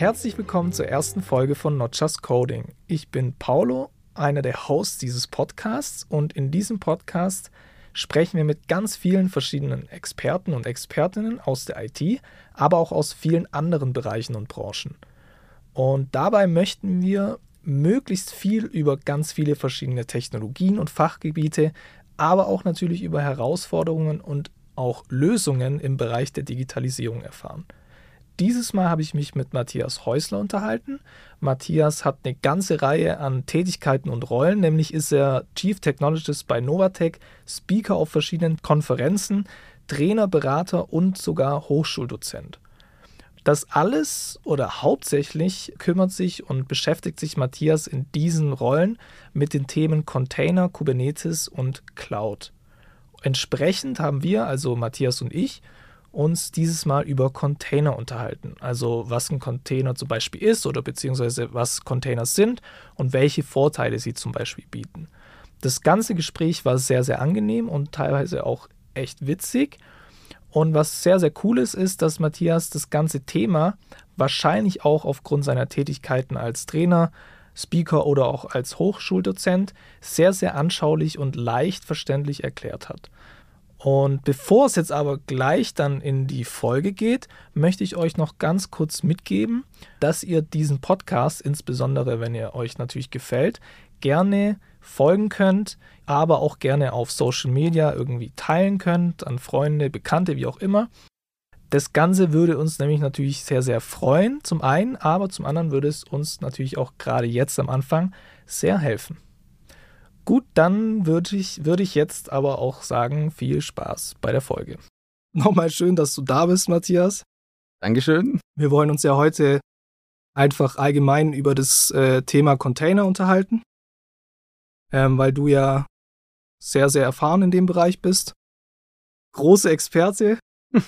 Herzlich willkommen zur ersten Folge von Not Just Coding. Ich bin Paulo, einer der Hosts dieses Podcasts und in diesem Podcast sprechen wir mit ganz vielen verschiedenen Experten und Expertinnen aus der IT, aber auch aus vielen anderen Bereichen und Branchen. Und dabei möchten wir möglichst viel über ganz viele verschiedene Technologien und Fachgebiete, aber auch natürlich über Herausforderungen und auch Lösungen im Bereich der Digitalisierung erfahren. Dieses Mal habe ich mich mit Matthias Häusler unterhalten. Matthias hat eine ganze Reihe an Tätigkeiten und Rollen, nämlich ist er Chief Technologist bei Novatec, Speaker auf verschiedenen Konferenzen, Trainer, Berater und sogar Hochschuldozent. Das alles oder hauptsächlich kümmert sich und beschäftigt sich Matthias in diesen Rollen mit den Themen Container, Kubernetes und Cloud. Entsprechend haben wir, also Matthias und ich, uns dieses Mal über Container unterhalten. Also was ein Container zum Beispiel ist oder beziehungsweise was Containers sind und welche Vorteile sie zum Beispiel bieten. Das ganze Gespräch war sehr, sehr angenehm und teilweise auch echt witzig. Und was sehr, sehr cool ist, ist, dass Matthias das ganze Thema wahrscheinlich auch aufgrund seiner Tätigkeiten als Trainer, Speaker oder auch als Hochschuldozent sehr, sehr anschaulich und leicht verständlich erklärt hat. Und bevor es jetzt aber gleich dann in die Folge geht, möchte ich euch noch ganz kurz mitgeben, dass ihr diesen Podcast, insbesondere wenn er euch natürlich gefällt, gerne folgen könnt, aber auch gerne auf Social Media irgendwie teilen könnt, an Freunde, Bekannte, wie auch immer. Das Ganze würde uns nämlich natürlich sehr, sehr freuen, zum einen, aber zum anderen würde es uns natürlich auch gerade jetzt am Anfang sehr helfen. Gut, dann würde ich, würd ich jetzt aber auch sagen, viel Spaß bei der Folge. Nochmal schön, dass du da bist, Matthias. Dankeschön. Wir wollen uns ja heute einfach allgemein über das äh, Thema Container unterhalten, ähm, weil du ja sehr, sehr erfahren in dem Bereich bist. Große Experte.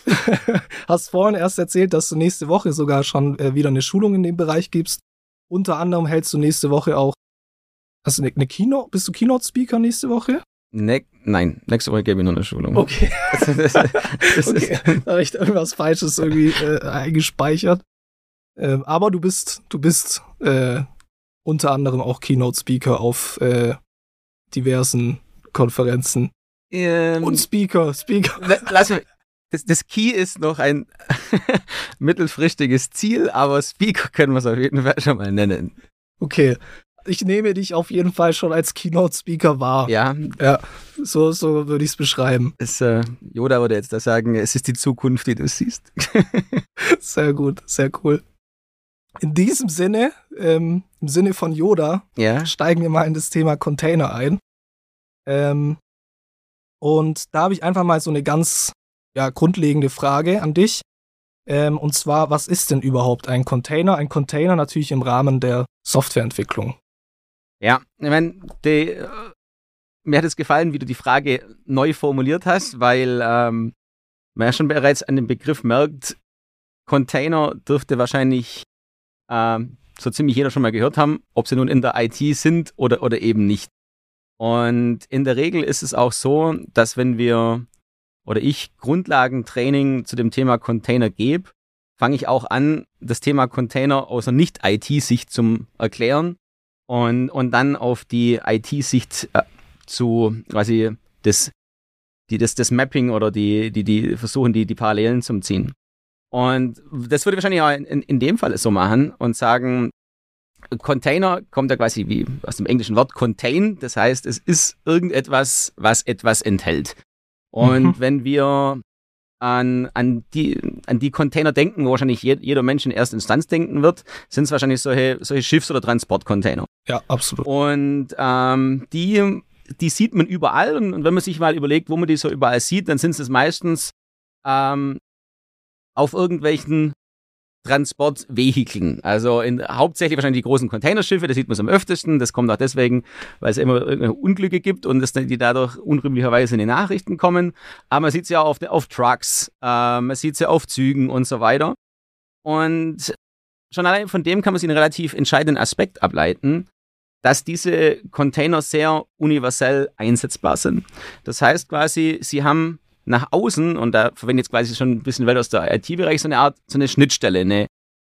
Hast vorhin erst erzählt, dass du nächste Woche sogar schon äh, wieder eine Schulung in dem Bereich gibst. Unter anderem hältst du nächste Woche auch Hast du eine, eine Keynote? Bist du Keynote-Speaker nächste Woche? Ne nein, nächste Woche gebe ich noch eine Schulung. Okay. das, das okay. Da habe ich irgendwas Falsches irgendwie äh, eingespeichert. Ähm, aber du bist, du bist äh, unter anderem auch Keynote-Speaker auf äh, diversen Konferenzen. Ähm, Und Speaker, Speaker. Lass mich, das, das Key ist noch ein mittelfristiges Ziel, aber Speaker können wir es auf jeden Fall schon mal nennen. Okay, ich nehme dich auf jeden Fall schon als Keynote-Speaker wahr. Ja. Ja, so, so würde ich es beschreiben. Es, äh, Yoda würde jetzt da sagen, es ist die Zukunft, die du siehst. sehr gut, sehr cool. In diesem Sinne, ähm, im Sinne von Yoda, ja. steigen wir mal in das Thema Container ein. Ähm, und da habe ich einfach mal so eine ganz ja, grundlegende Frage an dich. Ähm, und zwar, was ist denn überhaupt ein Container? Ein Container natürlich im Rahmen der Softwareentwicklung. Ja, ich meine, die, mir hat es gefallen, wie du die Frage neu formuliert hast, weil ähm, man ja schon bereits an dem Begriff merkt, Container dürfte wahrscheinlich ähm, so ziemlich jeder schon mal gehört haben, ob sie nun in der IT sind oder, oder eben nicht. Und in der Regel ist es auch so, dass wenn wir oder ich Grundlagentraining zu dem Thema Container gebe, fange ich auch an, das Thema Container aus einer Nicht-IT-Sicht zu erklären und, und dann auf die IT-Sicht äh, zu quasi das, die, das, das Mapping oder die, die, die versuchen, die, die Parallelen zu ziehen. Und das würde ich wahrscheinlich auch in, in dem Fall so machen und sagen, Container kommt ja quasi wie aus dem englischen Wort contain, das heißt, es ist irgendetwas, was etwas enthält. Und mhm. wenn wir an, an, die, an die Container denken, wo wahrscheinlich jeder Mensch in erster Instanz denken wird, sind es wahrscheinlich solche, solche Schiffs- oder Transportcontainer. Ja, absolut. Und ähm, die, die sieht man überall. Und, und, wenn man sich mal überlegt, wo man die so überall sieht, dann sind es meistens ähm, auf irgendwelchen Transportvehikeln. Also in, hauptsächlich wahrscheinlich die großen Containerschiffe, das sieht man am öftesten. Das kommt auch deswegen, weil es immer Unglücke gibt und das, die dadurch unrühmlicherweise in die Nachrichten kommen. Aber man sieht es ja auf, auf Trucks, äh, man sieht es ja auf Zügen und so weiter. Und schon allein von dem kann man sich einen relativ entscheidenden Aspekt ableiten, dass diese Container sehr universell einsetzbar sind. Das heißt quasi, sie haben nach außen, und da verwende ich jetzt quasi schon ein bisschen weiter aus der IT-Bereich, so eine Art, so eine Schnittstelle, eine,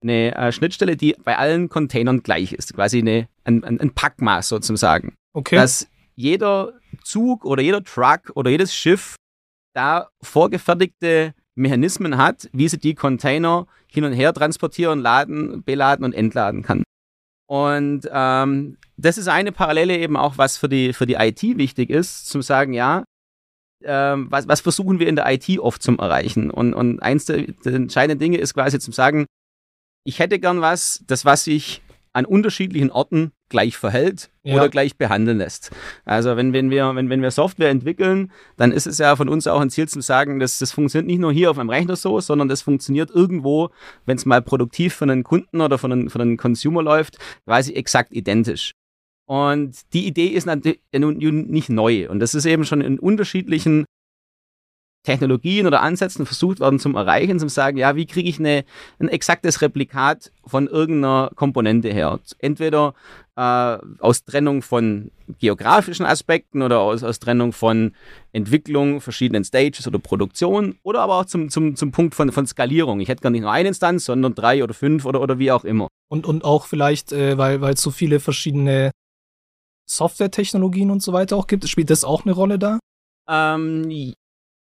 eine äh, Schnittstelle, die bei allen Containern gleich ist, quasi eine, ein, ein, ein Packmaß sozusagen. Okay. Dass jeder Zug oder jeder Truck oder jedes Schiff da vorgefertigte Mechanismen hat, wie sie die Container hin und her transportieren, laden, beladen und entladen kann. Und ähm, das ist eine Parallele eben auch, was für die, für die IT wichtig ist, zum sagen, ja, ähm, was, was versuchen wir in der IT oft zum Erreichen? Und, und eins der, der entscheidenden Dinge ist quasi zum sagen, ich hätte gern was, das was sich an unterschiedlichen Orten gleich verhält ja. oder gleich behandeln lässt. Also wenn, wenn, wir, wenn, wenn wir Software entwickeln, dann ist es ja von uns auch ein Ziel zu sagen, dass das funktioniert nicht nur hier auf einem Rechner so, sondern das funktioniert irgendwo, wenn es mal produktiv für einen Kunden oder für einen, für einen Consumer läuft, quasi exakt identisch. Und die Idee ist natürlich nicht neu. Und das ist eben schon in unterschiedlichen Technologien oder Ansätzen versucht worden zum Erreichen, zum sagen, ja, wie kriege ich eine, ein exaktes Replikat von irgendeiner Komponente her? Entweder äh, aus Trennung von geografischen Aspekten oder aus, aus Trennung von Entwicklung, verschiedenen Stages oder Produktion oder aber auch zum, zum, zum Punkt von, von Skalierung. Ich hätte gar nicht nur eine Instanz, sondern drei oder fünf oder, oder wie auch immer. Und, und auch vielleicht, äh, weil es so viele verschiedene Softwaretechnologien und so weiter auch gibt, spielt das auch eine Rolle da? Ähm,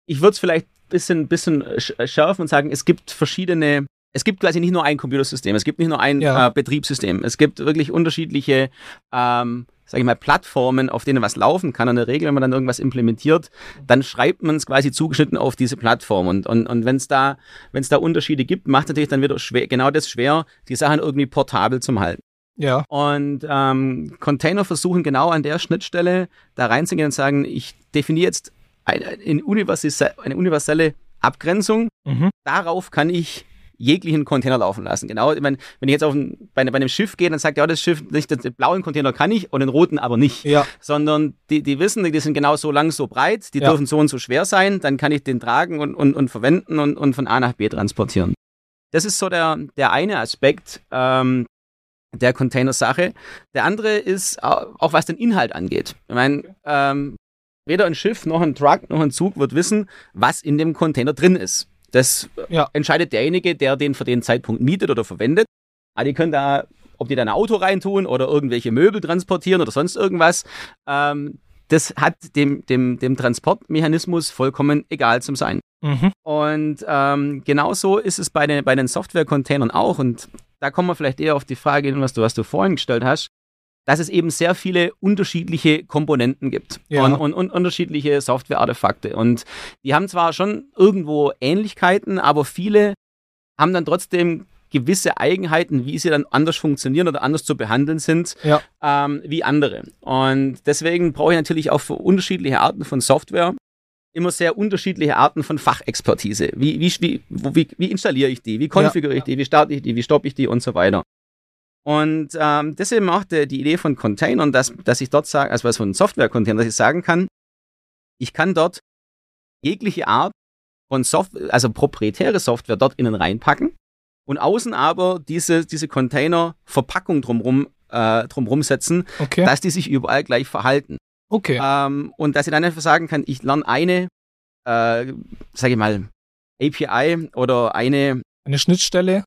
ich würde es vielleicht ein bisschen, bisschen schärfen und sagen, es gibt verschiedene es gibt quasi nicht nur ein Computersystem, es gibt nicht nur ein ja. äh, Betriebssystem, es gibt wirklich unterschiedliche, ähm, sage ich mal, Plattformen, auf denen was laufen kann. Und in der Regel, wenn man dann irgendwas implementiert, dann schreibt man es quasi zugeschnitten auf diese Plattform. Und, und, und wenn es da, wenn's da Unterschiede gibt, macht natürlich dann wieder schwer, genau das schwer, die Sachen irgendwie portabel zu halten. Ja. Und ähm, Container versuchen genau an der Schnittstelle da reinzugehen und sagen, ich definiere jetzt eine, eine, universelle Abgrenzung. Mhm. Darauf kann ich jeglichen Container laufen lassen. Genau, ich meine, wenn ich jetzt auf ein, bei, bei, einem Schiff gehe, dann sagt ja das Schiff nicht, den blauen Container kann ich und den roten aber nicht. Ja. Sondern die, die wissen, die sind genau so lang, so breit, die ja. dürfen so und so schwer sein, dann kann ich den tragen und, und, und verwenden und, und von A nach B transportieren. Das ist so der, der eine Aspekt ähm, der Container-Sache. Der andere ist auch, was den Inhalt angeht. Ich meine, ähm, weder ein Schiff noch ein Truck noch ein Zug wird wissen, was in dem Container drin ist. Das ja. entscheidet derjenige, der den für den Zeitpunkt mietet oder verwendet. Aber die können da, ob die da ein Auto reintun oder irgendwelche Möbel transportieren oder sonst irgendwas, ähm, das hat dem, dem, dem Transportmechanismus vollkommen egal zum Sein. Mhm. Und ähm, genauso ist es bei den, bei den Software-Containern auch. Und da kommen wir vielleicht eher auf die Frage, was du, was du vorhin gestellt hast, dass es eben sehr viele unterschiedliche Komponenten gibt ja. und, und, und, unterschiedliche Software-Artefakte. Und die haben zwar schon irgendwo Ähnlichkeiten, aber viele haben dann trotzdem gewisse Eigenheiten, wie sie dann anders funktionieren oder anders zu behandeln sind, ja. ähm, wie andere. Und deswegen brauche ich natürlich auch für unterschiedliche Arten von Software immer sehr unterschiedliche Arten von Fachexpertise. Wie, wie, wie, wie, wie installiere ich die? Wie konfiguriere ja. ich die? Wie starte ich die? Wie stoppe ich die? Und so weiter. Und ähm, deswegen auch die, die Idee von Containern, dass, dass ich dort sage, also was von Software-Containern, dass ich sagen kann, ich kann dort jegliche Art von Software, also proprietäre Software dort innen reinpacken und außen aber diese, diese Container-Verpackung drumrum, äh, drumrum setzen, okay. dass die sich überall gleich verhalten. Okay. Ähm, und dass ich dann einfach sagen kann, ich lerne eine, äh, sage ich mal, API oder eine eine Schnittstelle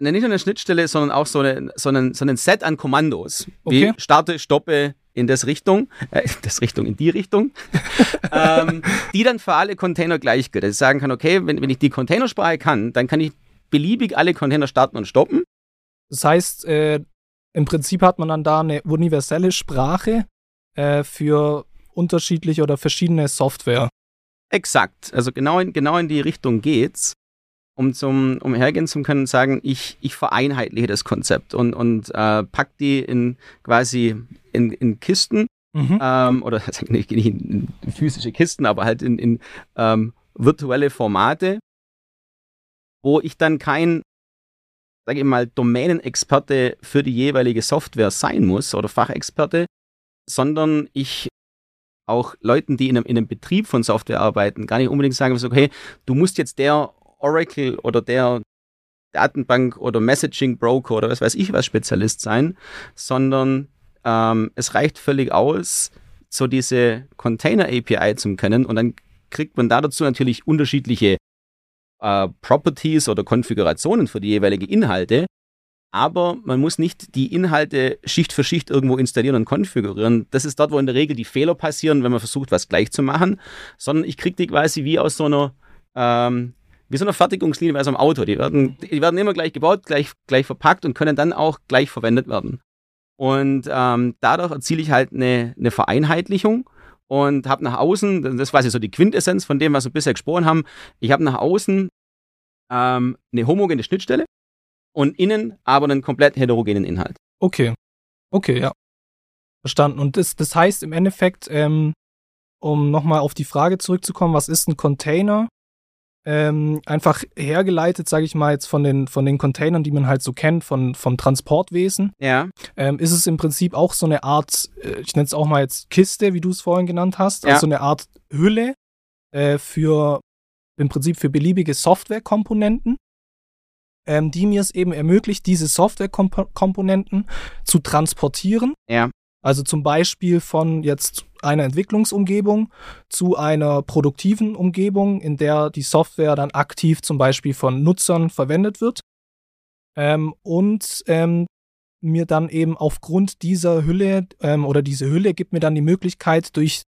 ne, nicht nur eine Schnittstelle, sondern auch so, eine, so, einen, so einen Set an Kommandos. Okay. Wie starte, stoppe in das Richtung, äh, in das Richtung, in die Richtung, ähm, die dann für alle Container gleich gilt. Dass ich sagen kann, okay, wenn, wenn ich die Containersprache kann, dann kann ich beliebig alle Container starten und stoppen. Das heißt, äh, im Prinzip hat man dann da eine universelle Sprache äh, für unterschiedliche oder verschiedene Software. Exakt. Also genau in, genau in die Richtung geht's um zum um hergehen zu können sagen, ich, ich vereinheitliche das Konzept und, und äh, pack die in quasi in, in Kisten mhm. ähm, oder nicht in, in physische Kisten, aber halt in, in ähm, virtuelle Formate, wo ich dann kein sage ich mal, Domänenexperte für die jeweilige Software sein muss oder Fachexperte, sondern ich auch Leuten, die in einem, in einem Betrieb von Software arbeiten, gar nicht unbedingt sagen muss, okay, du musst jetzt der Oracle oder der Datenbank oder Messaging Broker oder was weiß ich was Spezialist sein, sondern ähm, es reicht völlig aus, so diese Container API zu kennen und dann kriegt man da dazu natürlich unterschiedliche äh, Properties oder Konfigurationen für die jeweilige Inhalte. Aber man muss nicht die Inhalte Schicht für Schicht irgendwo installieren und konfigurieren. Das ist dort, wo in der Regel die Fehler passieren, wenn man versucht, was gleich zu machen. Sondern ich kriege die quasi wie aus so einer ähm, wie so eine Fertigungslinie bei so einem Auto. Die werden, die werden immer gleich gebaut, gleich, gleich verpackt und können dann auch gleich verwendet werden. Und ähm, dadurch erziele ich halt eine, eine Vereinheitlichung und habe nach außen, das ist quasi so die Quintessenz von dem, was wir bisher gesprochen haben, ich habe nach außen ähm, eine homogene Schnittstelle und innen aber einen komplett heterogenen Inhalt. Okay. Okay, ja. Verstanden. Und das, das heißt im Endeffekt, ähm, um nochmal auf die Frage zurückzukommen, was ist ein Container? ähm, einfach hergeleitet, sage ich mal, jetzt von den, von den Containern, die man halt so kennt, von, vom Transportwesen. Ja. Ähm, ist es im Prinzip auch so eine Art, äh, ich nenne es auch mal jetzt Kiste, wie du es vorhin genannt hast, ja. also eine Art Hülle äh, für im Prinzip für beliebige Softwarekomponenten, ähm, die mir es eben ermöglicht, diese Softwarekomponenten zu transportieren. Ja. Also zum Beispiel von jetzt einer Entwicklungsumgebung zu einer produktiven Umgebung, in der die Software dann aktiv zum Beispiel von Nutzern verwendet wird. Ähm, und ähm, mir dann eben aufgrund dieser Hülle ähm, oder diese Hülle gibt mir dann die Möglichkeit durch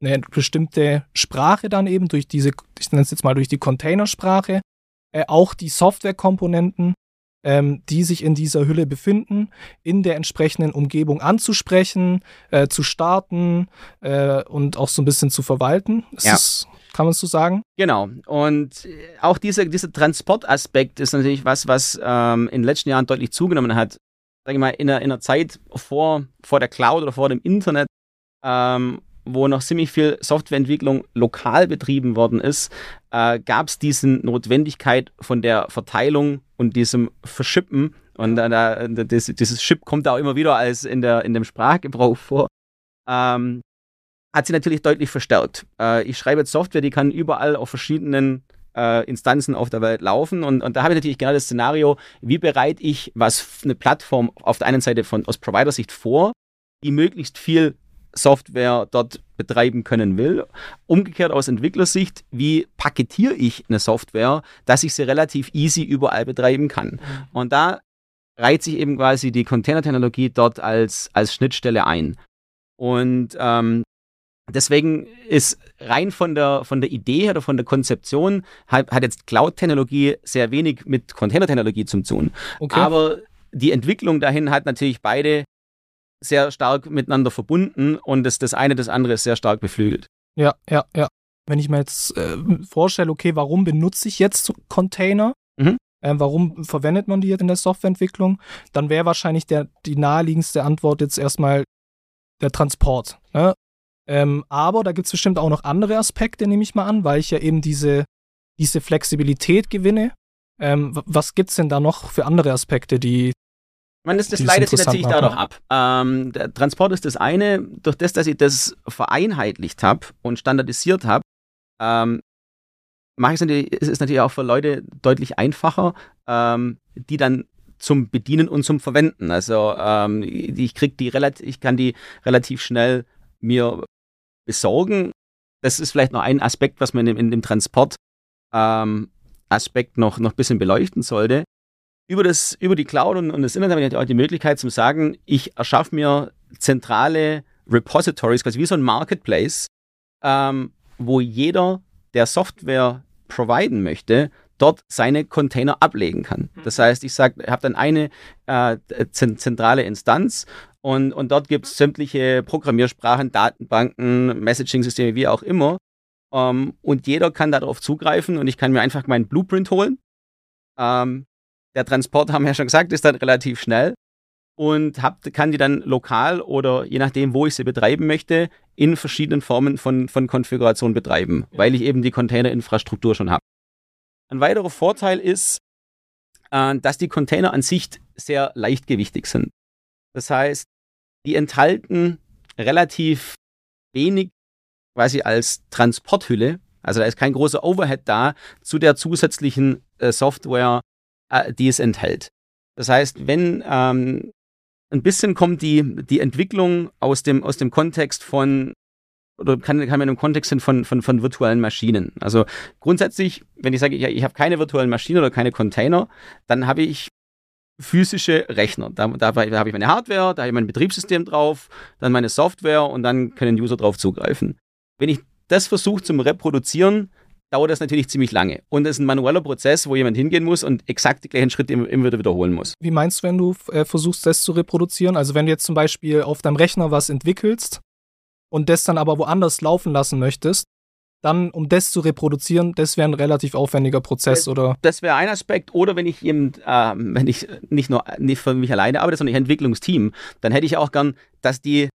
eine bestimmte Sprache dann eben, durch diese, ich nenne es jetzt mal durch die Containersprache, äh, auch die Softwarekomponenten ähm, die sich in dieser Hülle befinden, in der entsprechenden Umgebung anzusprechen, äh, zu starten äh, und auch so ein bisschen zu verwalten. Ist ja. Das, kann man so sagen? Genau. Und äh, auch dieser, dieser Transportaspekt ist natürlich was, was ähm, in den letzten Jahren deutlich zugenommen hat. Sag ich mal, in einer, in einer Zeit vor, vor der Cloud oder vor dem Internet, ähm, wo noch ziemlich viel Softwareentwicklung lokal betrieben worden ist, äh, gab es diese Notwendigkeit von der Verteilung und diesem Verschippen. Und da, das, dieses Chip kommt da auch immer wieder als in, der, in dem Sprachgebrauch vor. Ähm, hat sie natürlich deutlich verstärkt. Äh, ich schreibe jetzt Software, die kann überall auf verschiedenen äh, Instanzen auf der Welt laufen. Und, und da habe ich natürlich genau das Szenario, wie bereite ich was eine Plattform auf der einen Seite von aus Provider-Sicht vor, die möglichst viel Software dort betreiben können will. Umgekehrt aus Entwicklersicht, wie paketiere ich eine Software, dass ich sie relativ easy überall betreiben kann. Mhm. Und da reiht sich eben quasi die Container-Technologie dort als, als Schnittstelle ein. Und ähm, deswegen ist rein von der, von der Idee her oder von der Konzeption hat, hat jetzt Cloud-Technologie sehr wenig mit Container-Technologie zu tun. Okay. Aber die Entwicklung dahin hat natürlich beide sehr stark miteinander verbunden und das, das eine das andere ist sehr stark beflügelt. Ja, ja, ja. Wenn ich mir jetzt äh, vorstelle, okay, warum benutze ich jetzt Container? Mhm. Äh, warum verwendet man die jetzt in der Softwareentwicklung? Dann wäre wahrscheinlich der, die naheliegendste Antwort jetzt erstmal der Transport. Ne? Ähm, aber da gibt es bestimmt auch noch andere Aspekte, nehme ich mal an, weil ich ja eben diese, diese Flexibilität gewinne. Ähm, was gibt es denn da noch für andere Aspekte, die, meine, das, das leitet sich natürlich dadurch ab. Ähm, der Transport ist das eine. Durch das, dass ich das vereinheitlicht habe und standardisiert habe, ähm, mache ich es ist natürlich auch für Leute deutlich einfacher, ähm, die dann zum Bedienen und zum Verwenden. Also ähm, ich krieg die relativ, ich kann die relativ schnell mir besorgen. Das ist vielleicht noch ein Aspekt, was man in, in dem Transport ähm, Aspekt noch, noch ein bisschen beleuchten sollte über, das, über die Cloud und, und das Internet habe ich auch die Möglichkeit zu sagen, ich erschaffe mir zentrale Repositories, quasi wie so ein Marketplace, ähm, wo jeder, der Software providen möchte, dort seine Container ablegen kann. Mhm. Das heißt, ich sage, ich habe dann eine äh, zentrale Instanz und, und dort gibt es sämtliche Programmiersprachen, Datenbanken, Messaging-Systeme, wie auch immer. Ähm, und jeder kann darauf zugreifen und ich kann mir einfach meinen Blueprint holen, ähm, der Transport, haben wir ja schon gesagt, ist dann relativ schnell und hab, kann die dann lokal oder je nachdem, wo ich sie betreiben möchte, in verschiedenen Formen von, von Konfiguration betreiben, ja. weil ich eben die Containerinfrastruktur schon habe. Ein weiterer Vorteil ist, äh, dass die Container an sich sehr leichtgewichtig sind. Das heißt, die enthalten relativ wenig quasi als Transporthülle. Also da ist kein großer Overhead da zu der zusätzlichen äh, Software, äh, die es enthält. Das heißt, wenn ähm, ein bisschen kommt die, die Entwicklung aus dem, aus dem Kontext von oder kann, kann man im Kontext sind von, von, von virtuellen Maschinen. Also grundsätzlich, wenn ich sage, ich, ich habe keine virtuellen Maschinen oder keine Container, dann habe ich physische Rechner. Da, da, da habe ich meine Hardware, da habe ich mein Betriebssystem drauf, dann meine Software und dann können User drauf zugreifen. Wenn ich das versuche zum Reproduzieren, dauert das natürlich ziemlich lange. Und es ist ein manueller Prozess, wo jemand hingehen muss und exakt die gleichen Schritte immer, wieder wiederholen muss. Wie meinst du, wenn du äh, versuchst, das zu reproduzieren? Also wenn du jetzt zum Beispiel auf deinem Rechner was entwickelst und das dann aber woanders laufen lassen möchtest, dann, um das zu reproduzieren, das wäre ein relativ aufwendiger Prozess, das, oder? Das wäre ein Aspekt. Oder wenn ich eben, äh, wenn ich nicht nur nicht für mich alleine arbeite, sondern ich Entwicklungsteam, dann hätte ich auch gern, dass die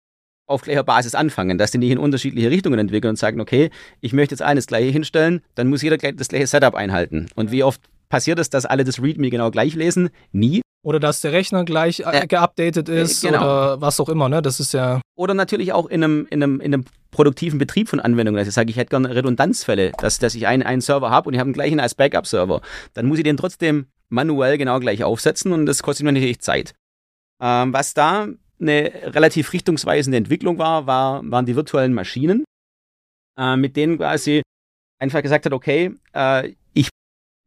auf gleicher Basis anfangen, dass die nicht in unterschiedliche Richtungen entwickeln und sagen, okay, ich möchte jetzt eines gleiche hinstellen, dann muss jeder das gleiche Setup einhalten. Und wie oft passiert es, dass alle das README genau gleich lesen? Nie. Oder dass der Rechner gleich äh, geupdatet ist genau. oder was auch immer, ne? Das ist ja. Oder natürlich auch in einem, in einem, in einem produktiven Betrieb von Anwendungen. Also ich sage, ich hätte gerne Redundanzfälle, dass, dass ich einen, einen Server habe und ich habe den gleichen als Backup-Server. Dann muss ich den trotzdem manuell genau gleich aufsetzen und das kostet mir natürlich Zeit. Ähm, was da eine relativ richtungsweisende Entwicklung war, war waren die virtuellen Maschinen, äh, mit denen quasi einfach gesagt hat, okay, äh, ich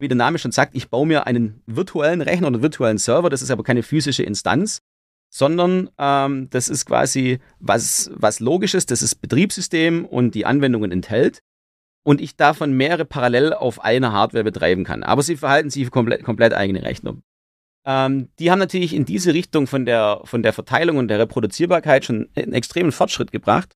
wie der Name schon sagt, ich baue mir einen virtuellen Rechner oder einen virtuellen Server, das ist aber keine physische Instanz, sondern ähm, das ist quasi was, was Logisches, das ist Betriebssystem und die Anwendungen enthält und ich davon mehrere parallel auf einer Hardware betreiben kann. Aber sie verhalten sich komplett, komplett eigene Rechner. Ähm, die haben natürlich in diese Richtung von der, von der Verteilung und der Reproduzierbarkeit schon einen extremen Fortschritt gebracht.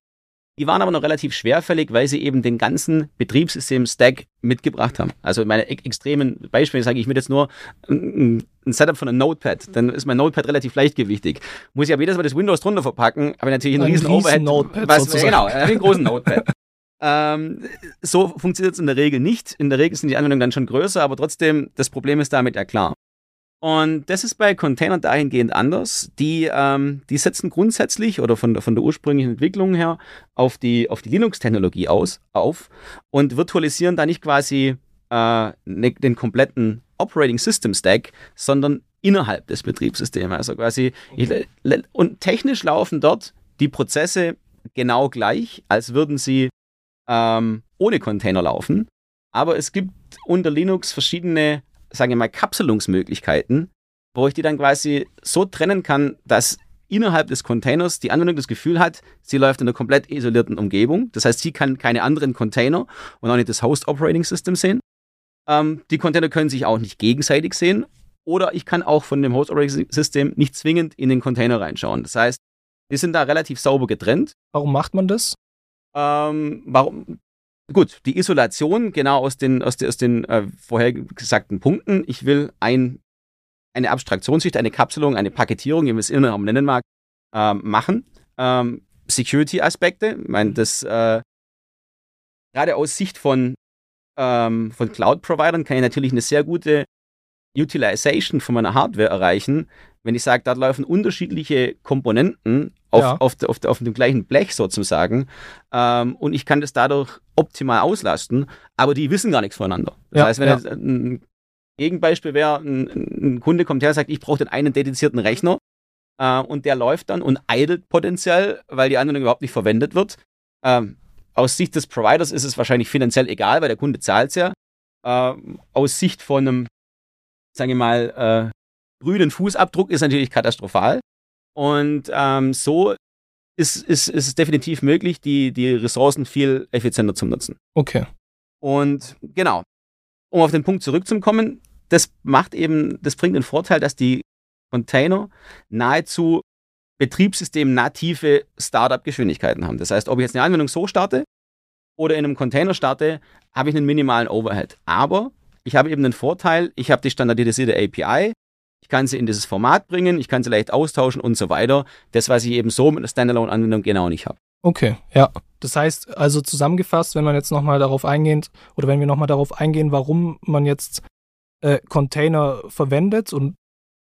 Die waren aber noch relativ schwerfällig, weil sie eben den ganzen Betriebssystem-Stack mitgebracht haben. Also meine extremen Beispiele sage ich mir jetzt nur ein, ein, Setup von einem Notepad. Dann ist mein Notepad relativ leichtgewichtig. Muss ich aber jedes Mal das Windows drunter verpacken, aber natürlich einen ein riesen, riesen Overhead. Notepad was, sozusagen. Genau, einen großen Notepad. ähm, so funktioniert es in der Regel nicht. In der Regel sind die Anwendungen dann schon größer, aber trotzdem, das Problem ist damit ja klar. Und das ist bei Containern dahingehend anders. Die, ähm, die setzen grundsätzlich oder von der, von der ursprünglichen Entwicklung her auf die, auf die Linux-Technologie aus, auf und virtualisieren da nicht quasi äh, ne, den kompletten Operating System Stack, sondern innerhalb des Betriebssystems. Also quasi, und technisch laufen dort die Prozesse genau gleich, als würden sie ähm, ohne Container laufen. Aber es gibt unter Linux verschiedene sagen wir mal, Kapselungsmöglichkeiten, wo ich die dann quasi so trennen kann, dass innerhalb des Containers die Anwendung das Gefühl hat, sie läuft in einer komplett isolierten Umgebung. Das heißt, sie kann keine anderen Container und auch nicht das Host Operating System sehen. Ähm, die Container können sich auch nicht gegenseitig sehen. Oder ich kann auch von dem Host Operating System nicht zwingend in den Container reinschauen. Das heißt, die sind da relativ sauber getrennt. Warum macht man das? Ähm, warum? Gut, die Isolation genau aus den, aus den, aus den äh, vorher gesagten Punkten. Ich will ein, eine Abstraktionsschicht, eine Kapselung, eine Paketierung, wie man es Innenraum nennen mag, äh, machen. Ähm, Security-Aspekte, ich meine, das äh, gerade aus Sicht von, ähm, von Cloud-Providern kann ich natürlich eine sehr gute Utilization von meiner Hardware erreichen, wenn ich sage, da laufen unterschiedliche Komponenten auf, ja. auf, auf, auf, dem gleichen Blech sozusagen ähm, und ich kann das dadurch optimal auslasten, aber die wissen gar nichts voneinander. Das ja, heißt, wenn ja. ein Gegenbeispiel wäre, ein, ein, Kunde kommt her und sagt, ich brauche den einen dedizierten Rechner äh, und der läuft dann und idelt potenziell, weil die Anwendung überhaupt nicht verwendet wird. Ähm, aus Sicht des Providers ist es wahrscheinlich finanziell egal, weil der Kunde zahlt es ja. Äh, aus Sicht von einem, sagen wir mal, äh, grünen Fußabdruck ist natürlich katastrophal. Und ähm, so ist, ist, ist es definitiv möglich, die, die Ressourcen viel effizienter zu nutzen. Okay. Und genau, um auf den Punkt zurückzukommen, das macht eben, das bringt den Vorteil, dass die Container nahezu betriebssystem-native Startup-Geschwindigkeiten haben. Das heißt, ob ich jetzt eine Anwendung so starte oder in einem Container starte, habe ich einen minimalen Overhead. Aber ich habe eben den Vorteil, ich habe die standardisierte API, ich kann sie in dieses Format bringen, ich kann sie leicht austauschen und so weiter. Das, was ich eben so mit einer Standalone-Anwendung genau nicht habe. Okay, ja. Das heißt, also zusammengefasst, wenn man jetzt nochmal darauf eingehen, oder wenn wir nochmal darauf eingehen, warum man jetzt äh, Container verwendet und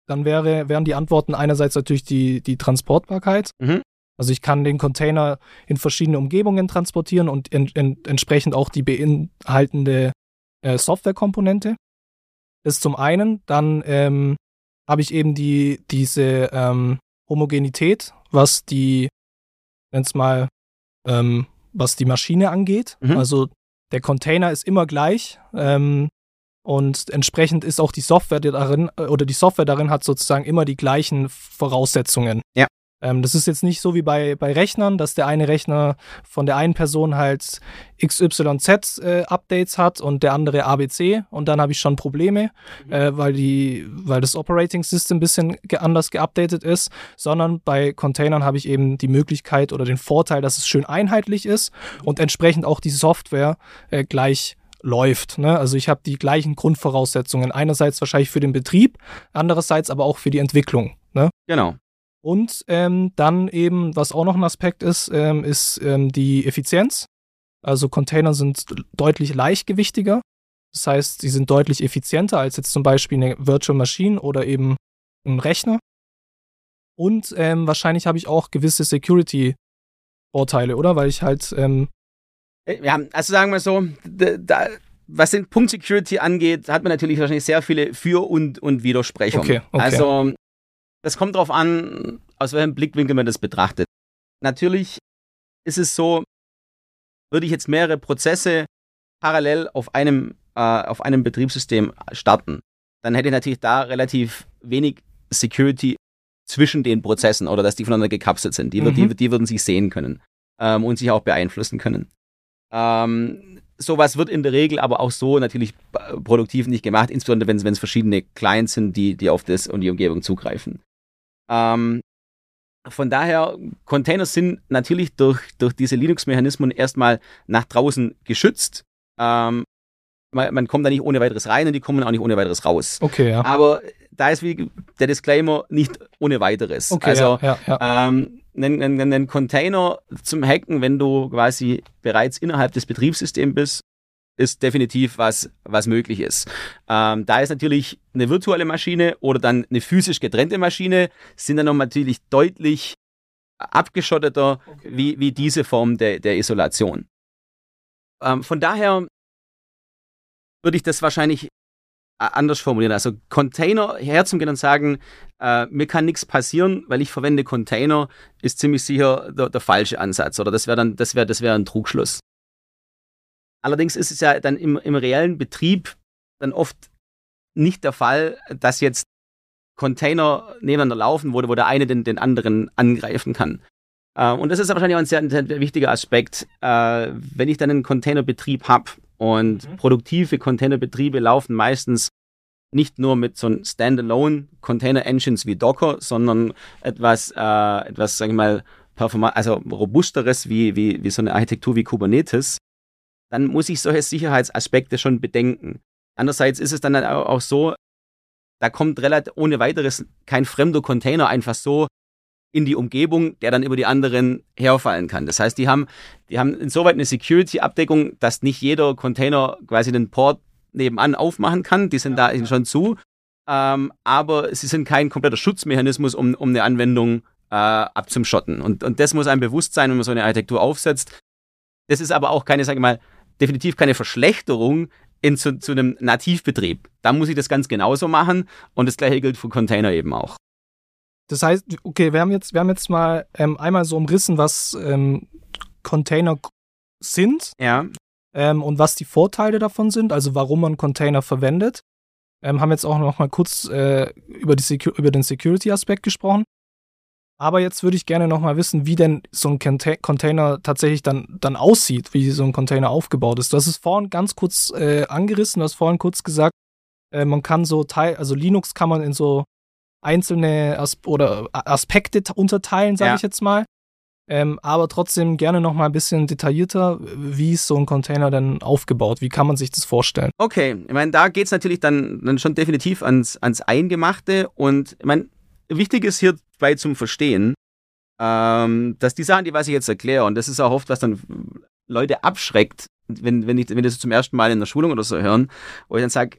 dann wäre, wären die Antworten einerseits natürlich die, die Transportbarkeit. Mhm. Also ich kann den Container in verschiedene Umgebungen transportieren und en, en, entsprechend auch die beinhaltende äh, Softwarekomponente. Das ist zum einen. Dann ähm, habe ich eben die, diese ähm, Homogenität, was die, nenn's mal, ähm, was die Maschine angeht. Mhm. Also der Container ist immer gleich. Ähm, und entsprechend ist auch die Software darin, äh, oder die Software darin hat sozusagen immer die gleichen Voraussetzungen. Ja. Ähm, das ist jetzt nicht so wie bei, bei Rechnern, dass der eine Rechner von der einen Person halt XYZ äh, Updates hat und der andere ABC und dann habe ich schon Probleme, äh, weil, die, weil das Operating System ein bisschen ge anders geupdatet ist, sondern bei Containern habe ich eben die Möglichkeit oder den Vorteil, dass es schön einheitlich ist und entsprechend auch die Software äh, gleich läuft. Ne? Also ich habe die gleichen Grundvoraussetzungen. Einerseits wahrscheinlich für den Betrieb, andererseits aber auch für die Entwicklung. Ne? Genau. Und ähm, dann eben, was auch noch ein Aspekt ist, ähm, ist ähm, die Effizienz. Also Container sind deutlich leichtgewichtiger. Das heißt, sie sind deutlich effizienter als jetzt zum Beispiel eine Virtual Machine oder eben ein Rechner. Und ähm, wahrscheinlich habe ich auch gewisse Security-Vorteile, oder? Weil ich halt ähm, Ja, also sagen wir so, da, da, was den Punkt Security angeht, hat man natürlich wahrscheinlich sehr viele Für- und, und Widersprechungen. Okay, okay. Also, das kommt darauf an, aus welchem Blickwinkel man das betrachtet. Natürlich ist es so, würde ich jetzt mehrere Prozesse parallel auf einem, äh, auf einem Betriebssystem starten, dann hätte ich natürlich da relativ wenig Security zwischen den Prozessen oder dass die voneinander gekapselt sind. Die, mhm. die, die würden sich sehen können ähm, und sich auch beeinflussen können. Ähm, sowas wird in der Regel aber auch so natürlich produktiv nicht gemacht, insbesondere wenn es verschiedene Clients sind, die, die auf das und die Umgebung zugreifen. Ähm, von daher, Container sind natürlich durch, durch diese Linux-Mechanismen erstmal nach draußen geschützt. Ähm, man, man, kommt da nicht ohne weiteres rein und die kommen auch nicht ohne weiteres raus. Okay, ja. Aber da ist wie der Disclaimer nicht ohne weiteres. Okay, also ja, ja, ja. Ähm, einen, einen, einen Container zum Hacken, wenn du quasi bereits innerhalb des Betriebssystems bist, ist definitiv was, was möglich ist. Ähm, da ist natürlich eine virtuelle Maschine oder dann eine physisch getrennte Maschine, sind dann noch natürlich deutlich abgeschotteter okay. wie, wie diese Form der, der Isolation. Ähm, von daher würde ich das wahrscheinlich anders formulieren. Also Container herzugehen und sagen, äh, mir kann nichts passieren, weil ich verwende Container, ist ziemlich sicher der, der falsche Ansatz. Oder das wäre dann, das wäre, das wäre ein Trugschluss. Allerdings ist es ja dann im, im reellen Betrieb dann oft nicht der Fall, dass jetzt Container nebeneinander laufen, wo, wo der eine den, den anderen angreifen kann. Äh, und das ist wahrscheinlich auch ein sehr, ein sehr wichtiger Aspekt. Äh, wenn ich dann einen Containerbetrieb habe und mhm. produktive Containerbetriebe laufen meistens nicht nur mit so einem Standalone Container Engines wie Docker, sondern etwas, äh, etwas, sagen wir mal, performant, also robusteres wie, wie, wie so eine Architektur wie Kubernetes, dann muss ich solche Sicherheitsaspekte schon bedenken. Andererseits ist es dann auch so, da kommt relativ ohne weiteres kein fremder Container einfach so in die Umgebung, der dann über die anderen herfallen kann. Das heißt, die haben, die haben insoweit eine Security-Abdeckung, dass nicht jeder Container quasi den Port nebenan aufmachen kann. Die sind ja, da schon zu. Ähm, aber sie sind kein kompletter Schutzmechanismus, um, um eine Anwendung äh, abzuschotten. Und, und das muss einem bewusst sein, wenn man so eine Architektur aufsetzt. Das ist aber auch keine, sage ich mal, definitiv keine Verschlechterung in, zu, zu einem Nativbetrieb. Da muss ich das ganz genauso machen und das gleiche gilt für Container eben auch. Das heißt, okay, wir haben jetzt, wir haben jetzt mal ähm, einmal so umrissen, was ähm, Container sind ja. ähm, und was die Vorteile davon sind, also warum man Container verwendet. Ähm, haben jetzt auch noch mal kurz äh, über, die über den Security-Aspekt gesprochen. Aber jetzt würde ich gerne noch mal wissen, wie denn so ein Container tatsächlich dann, dann aussieht, wie so ein Container aufgebaut ist. Du hast es vorhin ganz kurz äh, angerissen, du hast vorhin kurz gesagt, äh, man kann so Teil, also Linux kann man in so einzelne As oder Aspekte unterteilen, sage ja. ich jetzt mal. Ähm, aber trotzdem gerne noch mal ein bisschen detaillierter, wie ist so ein Container denn aufgebaut? Wie kann man sich das vorstellen? Okay, ich meine, da geht es natürlich dann, dann schon definitiv ans, ans Eingemachte und ich meine, wichtig ist hierbei zum Verstehen, ähm, dass die Sachen, die was ich jetzt erkläre, und das ist auch oft, was dann Leute abschreckt, wenn, wenn, ich, wenn die das zum ersten Mal in der Schulung oder so hören, wo ich dann sage,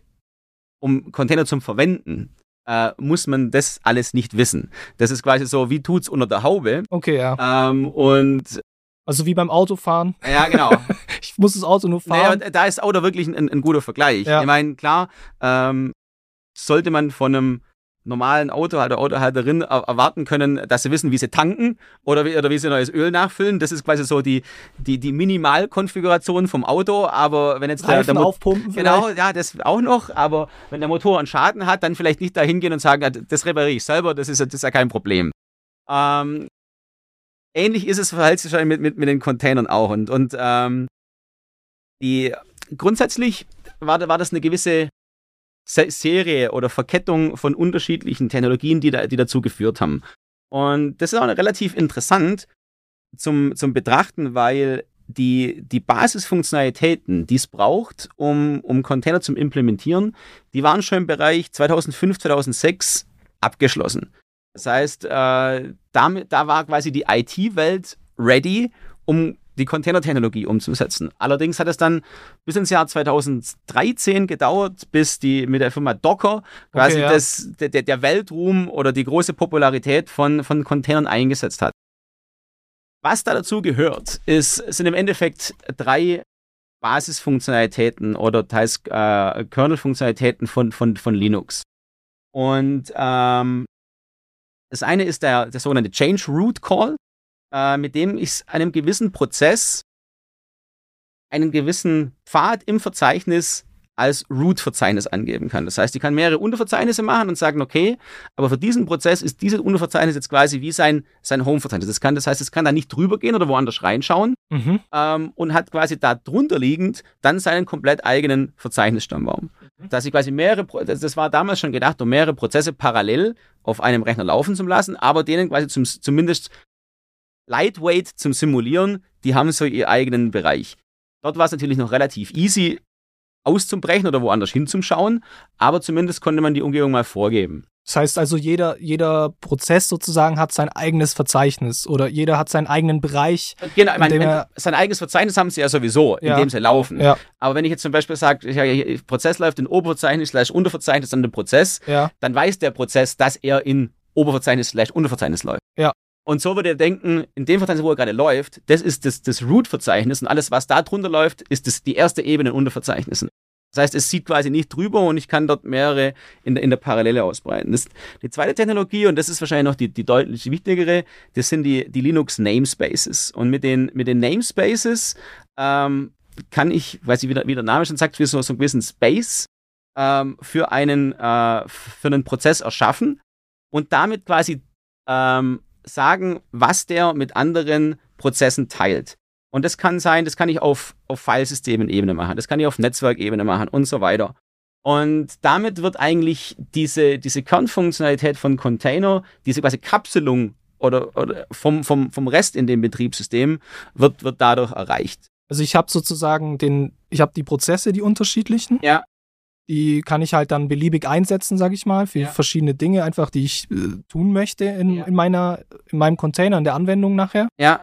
um Container zum Verwenden, äh, muss man das alles nicht wissen. Das ist quasi so, wie tut's unter der Haube. Okay, ja. Ähm, und also wie beim Autofahren. Ja, genau. ich muss das Auto nur fahren. Naja, da ist Auto wirklich ein, ein guter Vergleich. Ja. Ich meine, klar, ähm, sollte man von einem normalen Autohalter, Autohalterin erwarten können, dass sie wissen, wie sie tanken oder wie, oder wie sie neues Öl nachfüllen. Das ist quasi so die, die, die Minimalkonfiguration vom Auto. Aber wenn jetzt der, der aufpumpen Genau, ja, das auch noch. Aber wenn der Motor einen Schaden hat, dann vielleicht nicht dahin gehen und sagen, das repariere ich selber, das ist, das ist ja kein Problem. Ähm, ähnlich ist es verhält sich mit, mit, mit den Containern auch. Und, und ähm, die grundsätzlich war, war das eine gewisse Serie oder Verkettung von unterschiedlichen Technologien, die, da, die dazu geführt haben. Und das ist auch relativ interessant zum, zum Betrachten, weil die, die Basisfunktionalitäten, die es braucht, um, um Container zu implementieren, die waren schon im Bereich 2005, 2006 abgeschlossen. Das heißt, äh, damit, da war quasi die IT-Welt ready, um die Container-Technologie umzusetzen. Allerdings hat es dann bis ins Jahr 2013 gedauert, bis die mit der Firma Docker quasi okay, ja. das, der, der Weltruhm oder die große Popularität von, von Containern eingesetzt hat. Was da dazu gehört, ist, sind im Endeffekt drei Basisfunktionalitäten oder teils äh, Kernel-Funktionalitäten von, von, von Linux. Und ähm, das eine ist der, der sogenannte Change Root Call äh, mit dem ich einem gewissen Prozess einen gewissen Pfad im Verzeichnis als Root-Verzeichnis angeben kann. Das heißt, ich kann mehrere Unterverzeichnisse machen und sagen, okay, aber für diesen Prozess ist dieses Unterverzeichnis jetzt quasi wie sein, sein Home-Verzeichnis. Das, kann, das heißt, es kann da nicht drüber gehen oder woanders reinschauen mhm. ähm, und hat quasi da drunter liegend dann seinen komplett eigenen Verzeichnisstammbaum. Mhm. Dass ich quasi mehrere, das war damals schon gedacht, um mehrere Prozesse parallel auf einem Rechner laufen zu lassen, aber denen quasi zum, zumindest lightweight zum Simulieren, die haben so ihren eigenen Bereich. Dort war es natürlich noch relativ easy auszubrechen oder woanders hinzuschauen, aber zumindest konnte man die Umgebung mal vorgeben. Das heißt also, jeder, jeder Prozess sozusagen hat sein eigenes Verzeichnis oder jeder hat seinen eigenen Bereich. Genau, ich meine, sein eigenes Verzeichnis haben sie ja sowieso, in ja, dem sie laufen. Ja. Aber wenn ich jetzt zum Beispiel sage, ja, Prozess läuft in Oberverzeichnis slash Unterverzeichnis an dem Prozess, ja. dann weiß der Prozess, dass er in Oberverzeichnis slash Unterverzeichnis läuft. Ja. Und so würde er denken, in dem Verzeichnis, wo er gerade läuft, das ist das, das Root-Verzeichnis und alles, was da drunter läuft, ist das, die erste Ebene unter Verzeichnissen. Das heißt, es sieht quasi nicht drüber und ich kann dort mehrere in der, in der Parallele ausbreiten. Das, die zweite Technologie, und das ist wahrscheinlich noch die, die deutlich wichtigere, das sind die, die Linux Namespaces. Und mit den, mit den Namespaces ähm, kann ich, weiß ich, wie der, wie der Name schon sagt, für so, so einen gewissen Space ähm, für, einen, äh, für einen Prozess erschaffen und damit quasi ähm, sagen, was der mit anderen Prozessen teilt. Und das kann sein, das kann ich auf, auf Filesystemen-Ebene machen, das kann ich auf Netzwerkebene machen und so weiter. Und damit wird eigentlich diese, diese Kernfunktionalität von Container, diese quasi Kapselung oder, oder vom, vom, vom Rest in dem Betriebssystem, wird, wird dadurch erreicht. Also ich habe sozusagen den, ich habe die Prozesse, die unterschiedlichen. Ja. Die kann ich halt dann beliebig einsetzen, sage ich mal, für ja. verschiedene Dinge, einfach die ich äh, tun möchte in, ja. in, meiner, in meinem Container, in der Anwendung nachher. Ja.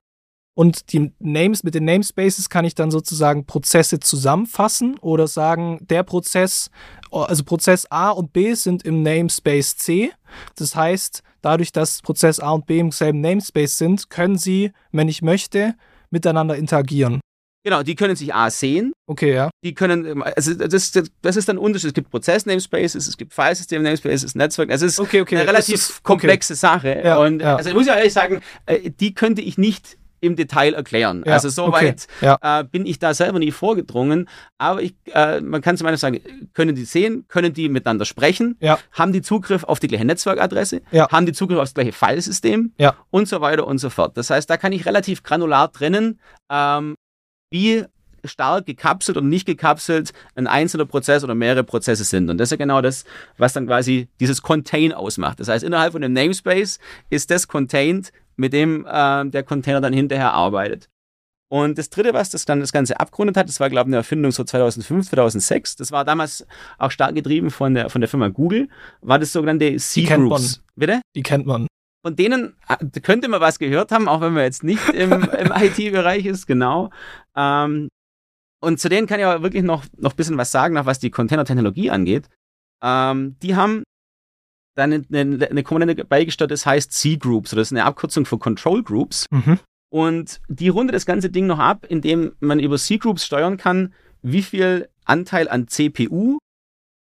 Und die Names, mit den Namespaces kann ich dann sozusagen Prozesse zusammenfassen oder sagen, der Prozess, also Prozess A und B sind im Namespace C. Das heißt, dadurch, dass Prozess A und B im selben Namespace sind, können sie, wenn ich möchte, miteinander interagieren. Genau, die können sich A sehen. Okay, ja. Die können, also das, das ist dann Unterschied. Es gibt Prozess-Namespaces, es gibt Filesystem-Namespaces, Netzwerk. Es ist okay, okay. eine relativ ist, komplexe okay. Sache. Ja, und ja. also ich muss ja ehrlich sagen, äh, die könnte ich nicht im Detail erklären. Ja, also soweit okay, ja. äh, bin ich da selber nie vorgedrungen. Aber ich, äh, man kann zumindest sagen, können die sehen, können die miteinander sprechen, ja. haben die Zugriff auf die gleiche Netzwerkadresse, haben die Zugriff auf das gleiche Filesystem ja. und so weiter und so fort. Das heißt, da kann ich relativ granular trennen, ähm, wie stark gekapselt oder nicht gekapselt ein einzelner Prozess oder mehrere Prozesse sind. Und das ist ja genau das, was dann quasi dieses Contain ausmacht. Das heißt, innerhalb von dem Namespace ist das contained, mit dem äh, der Container dann hinterher arbeitet. Und das dritte, was das dann das Ganze abgerundet hat, das war, glaube ich, eine Erfindung so 2005, 2006. Das war damals auch stark getrieben von der, von der Firma Google, war das sogenannte C-Groups. Bitte? Die kennt man. Von denen äh, könnte man was gehört haben, auch wenn man jetzt nicht im, im IT-Bereich ist, genau. Ähm, und zu denen kann ich aber wirklich noch, noch ein bisschen was sagen, noch was die Container-Technologie angeht. Ähm, die haben dann eine, eine, eine Komponente beigesteuert, das heißt C-Groups, das ist eine Abkürzung für Control Groups. Mhm. Und die rundet das ganze Ding noch ab, indem man über C-Groups steuern kann, wie viel Anteil an CPU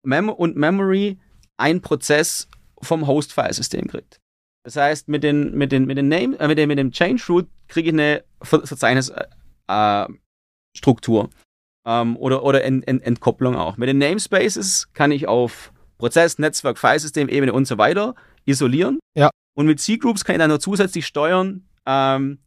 Mem und Memory ein Prozess vom Host-File-System kriegt. Das heißt, mit, den, mit, den, mit, den Name, äh, mit, dem, mit dem Change-Root kriege ich eine Ver Verzeichnisstruktur äh, ähm, oder, oder Ent, Ent, Entkopplung auch. Mit den Namespaces kann ich auf Prozess, Netzwerk, Filesystem, Ebene und so weiter isolieren. Ja. Und mit C-Groups kann ich dann noch zusätzlich steuern, ähm,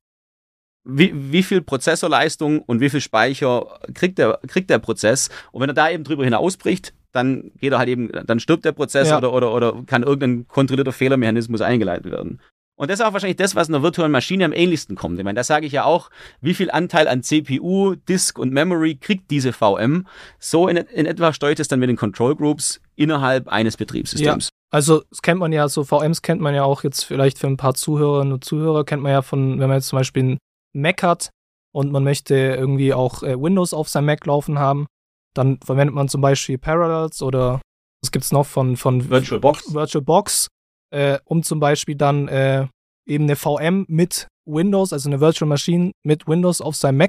wie, wie viel Prozessorleistung und wie viel Speicher kriegt der, kriegt der Prozess. Und wenn er da eben drüber hinausbricht, dann geht er halt eben, dann stirbt der Prozess Ja. oder, oder, oder kann irgendein kontrollierter Fehlermechanismus eingeleitet werden. Und das ist auch wahrscheinlich das, was einer virtuellen Maschine am ähnlichsten kommt. Ich meine, da sage ich ja auch, wie viel Anteil an CPU, Disk und Memory kriegt diese VM. So in, in etwa steuert es dann mit den Control Groups innerhalb eines Betriebssystems. Also, das kennt man ja, so VMs kennt man ja auch jetzt vielleicht für ein paar Zuhörerinnen und Zuhörer, kennt man ja von, wenn man jetzt zum Beispiel einen Mac hat und man möchte irgendwie auch äh, Windows auf seinem Mac laufen haben, dann verwendet man zum Beispiel Parallels oder was gibt's noch von, von VirtualBox. VirtualBox, äh, um zum Beispiel dann äh, eben eine VM mit Windows, also eine Virtual Machine mit Windows auf seinem Mac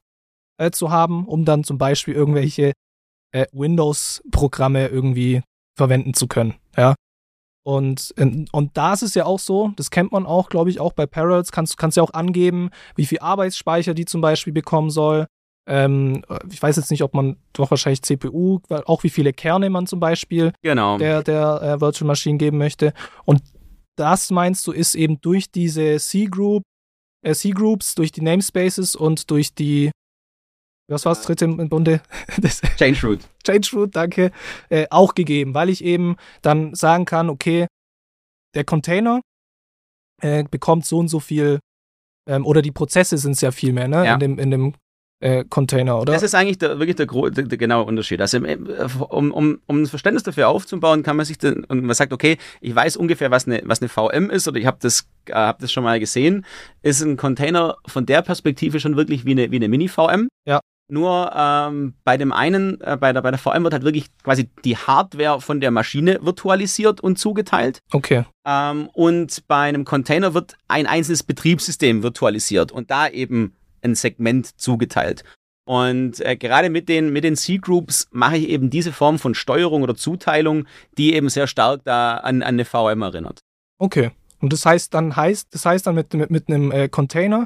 äh, zu haben, um dann zum Beispiel irgendwelche äh, Windows-Programme irgendwie verwenden zu können. Ja. Und, ähm, und da ist es ja auch so, das kennt man auch, glaube ich, auch bei Parallels, kannst kannst ja auch angeben, wie viel Arbeitsspeicher die zum Beispiel bekommen soll. Ähm, ich weiß jetzt nicht, ob man doch wahrscheinlich CPU, auch wie viele Kerne man zum Beispiel Genau. der, der äh, Virtual Machine geben möchte. Und das meinst du, ist eben durch diese C-Group, äh, C-Groups, durch die Namespaces und durch die, was war das dritte im Bunde? Das Change Root. Change Root, danke, äh, auch gegeben, weil ich eben dann sagen kann, okay, der Container äh, bekommt so und so viel, ähm, oder die Prozesse sind sehr viel mehr, ne, Ja. in dem, in dem äh, Container, oder? Das ist eigentlich der, wirklich der, der, der genaue Unterschied. Also, um, um, um ein Verständnis dafür aufzubauen, kann man sich dann, und man sagt, okay, ich weiß ungefähr, was eine, was eine VM ist, oder ich habe das, äh, hab das schon mal gesehen, ist ein Container von der Perspektive schon wirklich wie eine, wie eine Mini-VM. Ja. Nur ähm, bei dem einen, äh, bei, der, bei der VM wird halt wirklich quasi die Hardware von der Maschine virtualisiert und zugeteilt. okay, Ähm, und bei einem Container wird ein einzelnes Betriebssystem virtualisiert und da eben ein Segment zugeteilt. Und äh, gerade mit den, mit den C-Groups mache ich eben diese Form von Steuerung oder Zuteilung, die eben sehr stark da an, an eine VM erinnert. okay. Und das heißt dann heißt, das heißt dann mit, mit, mit einem äh, Container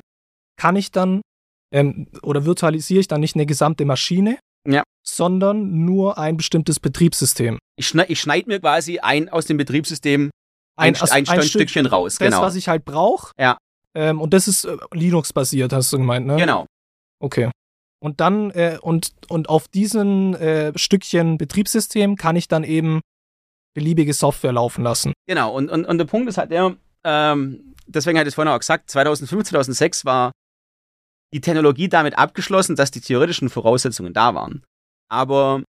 kann ich dann ähm, oder virtualisiere ich dann nicht eine gesamte Maschine, Ja. sondern nur ein bestimmtes Betriebssystem. Ich, schneid, ich schneide mir quasi ein aus dem Betriebssystem ein, also ein, ein, Stückchen raus. Das, Genau. was ich halt brauche. Ja. Ähm, und das ist äh, Linux-basiert, hast du gemeint, ne? genau. Okay. Und dann, äh, und, und auf diesen äh, Stückchen Betriebssystem kann ich dann eben beliebige Software laufen lassen. Genau, und, und, und der Punkt ist halt der, ähm, deswegen hatte ich es vorhin auch gesagt, 2005, 2006 war die Technologie damit abgeschlossen, dass die theoretischen Voraussetzungen da waren. Aber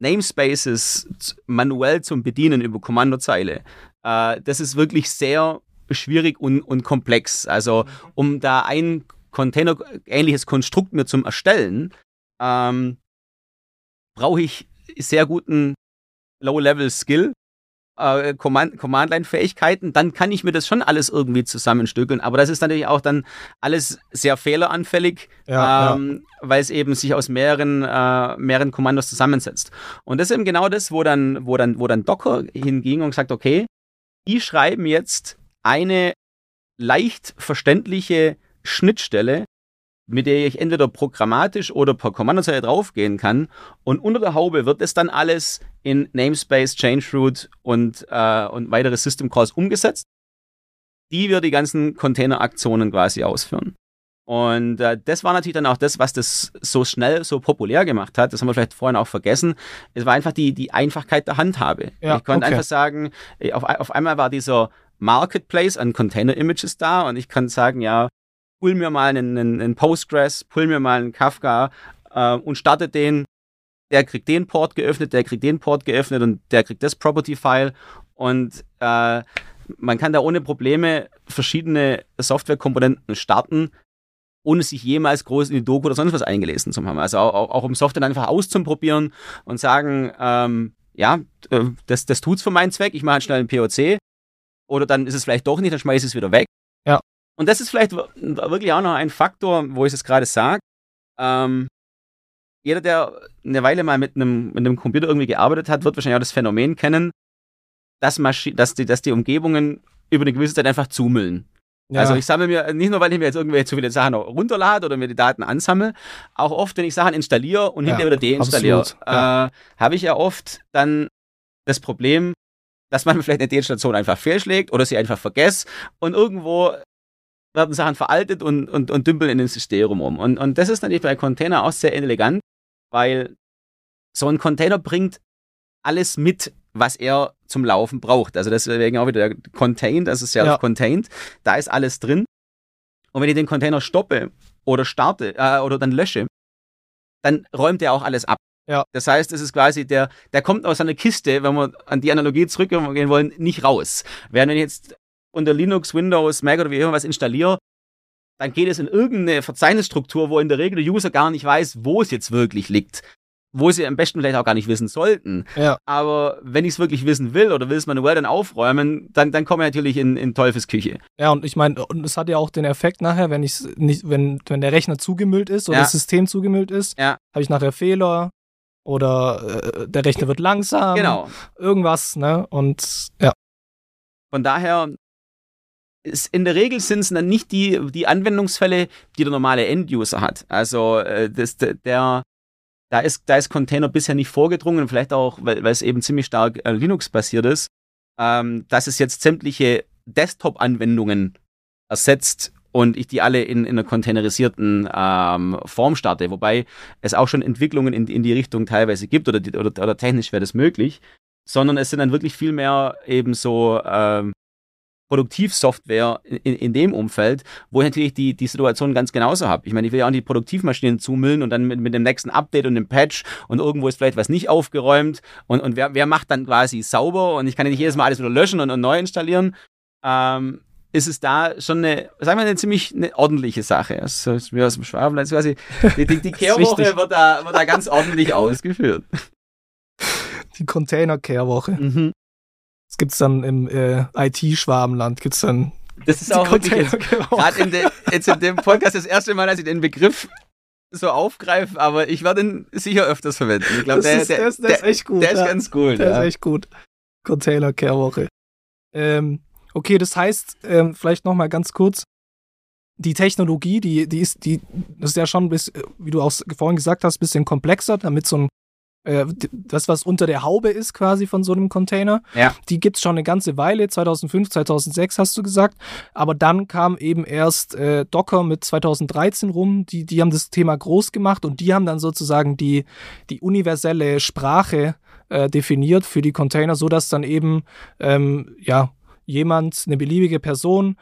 Namespaces manuell zum Bedienen über Kommandozeile, äh, das ist wirklich sehr schwierig und, und komplex. Also, um da ein Container-ähnliches Konstrukt mir zum Erstellen, ähm, brauche ich sehr guten Low-Level-Skill, äh, Command- Command-Line-Fähigkeiten, dann kann ich mir das schon alles irgendwie zusammenstückeln. Aber das ist natürlich auch dann alles sehr fehleranfällig, Ja, ähm, weil es eben sich aus mehreren, äh, mehreren Kommandos zusammensetzt. Und das ist eben genau das, wo dann, wo dann, wo dann Docker hinging und sagt, okay, die schreiben jetzt eine leicht verständliche Schnittstelle, mit der ich entweder programmatisch oder per Kommandozeile draufgehen kann. Und unter der Haube wird es dann alles in Namespace, Changeroot und, äh, und weitere System Calls umgesetzt, die wir die ganzen Container-Aktionen quasi ausführen. Und äh, das war natürlich dann auch das, was das so schnell so populär gemacht hat. Das haben wir vielleicht vorhin auch vergessen. Es war einfach die, die Einfachkeit der Handhabe. Ja, ich konnte okay. einfach sagen, äh, auf, auf einmal war dieser Marketplace an Container-Images da und ich kann sagen, ja, pull mir mal einen, einen, Postgres, pull mir mal einen Kafka äh, und starte den. Der kriegt den Port geöffnet, der kriegt den Port geöffnet und der kriegt das Property-File. Und äh, man kann da ohne Probleme verschiedene Softwarekomponenten starten, ohne sich jemals groß in die Doku oder sonst was eingelesen zu haben. Also auch, auch, auch um Software einfach auszuprobieren und sagen, ähm, ja, äh, das, das tut's für meinen Zweck, ich mache halt schnell einen POC. Oder dann ist es vielleicht doch nicht, dann schmeiße ich es wieder weg. Ja. Und das ist vielleicht wirklich auch noch ein Faktor, wo ich es gerade sage. Ähm, jeder, der eine Weile mal mit einem, mit einem Computer irgendwie gearbeitet hat, wird wahrscheinlich auch das Phänomen kennen, dass, Maschi dass, die, dass die Umgebungen über eine gewisse Zeit einfach zumüllen. Ja. Also ich sammle mir, nicht nur, weil ich mir jetzt irgendwelche zu viele Sachen runterlade oder mir die Daten ansammle, auch oft, wenn ich Sachen installiere und hinterher ja, wieder deinstalliere, ja. äh, habe ich ja oft dann das Problem, dass man vielleicht eine Deinstation einfach fehlschlägt oder sie einfach vergesst und irgendwo werden Sachen veraltet und, und, und dümpeln in den System um. Und, und das ist natürlich bei Container auch sehr elegant, weil so ein Container bringt alles mit, was er zum Laufen braucht. Also deswegen auch wieder contained, also self-contained. Ja. Da ist alles drin. Und wenn ich den Container stoppe oder starte äh, oder dann lösche, dann räumt er auch alles ab. Ja. Das heißt, es ist quasi der, der kommt aus seiner Kiste, wenn wir an die Analogie zurückgehen wollen, nicht raus. Während wenn ich jetzt unter Linux, Windows, Mac oder wie immer was installiere, dann geht es in irgendeine Verzeichnisstruktur, wo in der Regel der User gar nicht weiß, wo es jetzt wirklich liegt wo sie am besten vielleicht auch gar nicht wissen sollten. Ja. Aber wenn ich es wirklich wissen will oder will es manuell dann aufräumen, dann, dann komme ich natürlich in, in Teufelsküche. Ja, und ich meine, und es hat ja auch den Effekt nachher, wenn ich nicht, wenn, wenn der Rechner zugemüllt ist oder ja. das System zugemüllt ist, ja. habe ich nachher Fehler oder äh, der Rechner wird langsam. Genau. Irgendwas, ne? Und ja. Von daher ist, in der Regel sind es dann nicht die, die Anwendungsfälle, die der normale End-User hat. Also äh, das, der, da ist, da ist Container bisher nicht vorgedrungen, vielleicht auch, weil, weil es eben ziemlich stark äh, Linux-basiert ist, ähm, dass es jetzt sämtliche Desktop-Anwendungen ersetzt und ich die alle in, in einer containerisierten ähm, Form starte, wobei es auch schon Entwicklungen in, in die Richtung teilweise gibt oder, oder, oder technisch wäre das möglich, sondern es sind dann wirklich viel mehr eben so ähm, Produktivsoftware in, in dem Umfeld, wo ich natürlich die, die Situation ganz genauso habe. Ich meine, ich will ja auch die Produktivmaschinen zumüllen und dann mit, mit dem nächsten Update und dem Patch und irgendwo ist vielleicht was nicht aufgeräumt und, und wer, wer macht dann quasi sauber und ich kann ja nicht jedes Mal alles wieder löschen und, und neu installieren. Ähm, ist es da schon eine, sagen wir, eine ziemlich eine ordentliche Sache. Also, mir aus dem Schwabenland quasi, die, die, die Kehrwoche wird da, wird da ganz ordentlich ausgeführt. Die Container-Kehrwoche. Mhm. Das gibt es dann im äh, IT-Schwabenland, gibt es dann. Das ist auch wirklich jetzt, gerade in, de, jetzt in dem Podcast das erste Mal, dass ich den Begriff so aufgreife, aber ich werde ihn sicher öfters verwenden. Ich glaube, der, der, der, der, ist echt gut. Der ja. ist ganz cool. Der ja. ist echt gut. Container-Kehrwoche. Ähm, okay, das heißt, ähm, vielleicht nochmal ganz kurz, die Technologie, die, die ist, die, das ist ja schon, bis, wie du auch vorhin gesagt hast, ein bisschen komplexer, damit so ein äh, das, was unter der Haube ist quasi von so einem Container. Ja. Die gibt es schon eine ganze Weile, 2005, 2006 hast du gesagt. Aber dann kam eben erst äh, Docker mit 2013 rum. Die, die haben das Thema groß gemacht und die haben dann sozusagen die, die universelle Sprache äh, definiert für die Container, sodass dann eben ähm, ja, jemand, eine beliebige Person,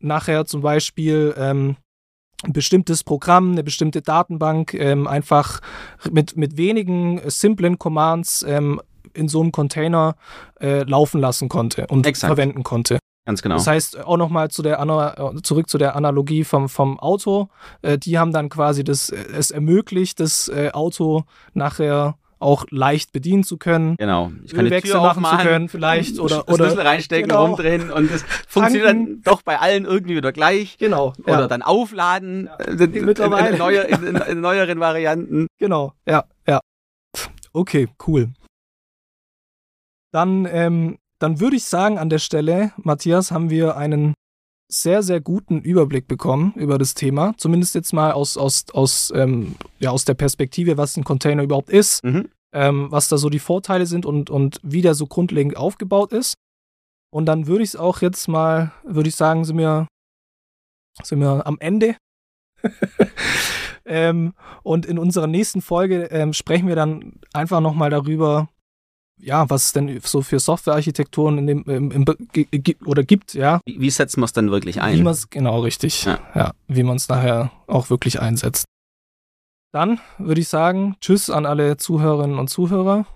nachher zum Beispiel ähm, ein bestimmtes Programm, eine bestimmte Datenbank ähm, einfach mit, mit wenigen äh, simplen Commands ähm, in so einem Container äh, laufen lassen konnte und Exakt. verwenden konnte. Ganz genau. Das heißt, auch nochmal zu der äh, zurück zu der Analogie vom, vom Auto. Äh, die haben dann quasi das, äh, es ermöglicht, das äh, Auto nachher auch leicht bedienen zu können. Genau. Ich kann Ölwechsel die Tür machen zu können, vielleicht oder oder Schlüssel reinstecken, genau. rumdrehen und es funktioniert dann doch bei allen irgendwie wieder gleich. Genau. Oder ja. dann aufladen. Ja. In, Mittlerweile. In, in, neuer, in, in, neueren Varianten. Genau. Ja. Ja. Okay. Cool. Dann ähm, dann würde ich sagen an der Stelle, Matthias, haben wir einen sehr, sehr guten Überblick bekommen über das Thema. Zumindest jetzt mal aus, aus, aus, ähm, ja, aus der Perspektive, was ein Container überhaupt ist, mhm. ähm, was da so die Vorteile sind und, und wie der so grundlegend aufgebaut ist. Und dann würde ich es auch jetzt mal, würde ich sagen, sind wir, sind wir am Ende. ähm, und in unserer nächsten Folge ähm, sprechen wir dann einfach nochmal darüber, ja, was es denn so für Softwarearchitekturen in dem, im, im, oder gibt, ja. Wie, wie setzt man es dann wirklich ein? Wie man es, genau, richtig. Ja, ja wie man es nachher auch wirklich einsetzt. Dann würde ich sagen, tschüss an alle Zuhörerinnen und Zuhörer.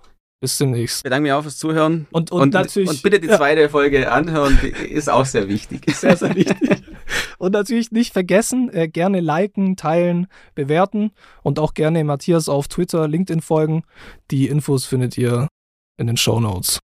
Bis demnächst. Ich bedanke mich auch fürs Zuhören. Und, und, und, natürlich, und bitte die zweite ja. Folge anhören, die ist auch sehr wichtig. Sehr, sehr wichtig. und natürlich nicht vergessen, äh, gerne liken, teilen, bewerten und auch gerne Matthias auf Twitter, LinkedIn folgen. Die Infos findet ihr in den Show Notes.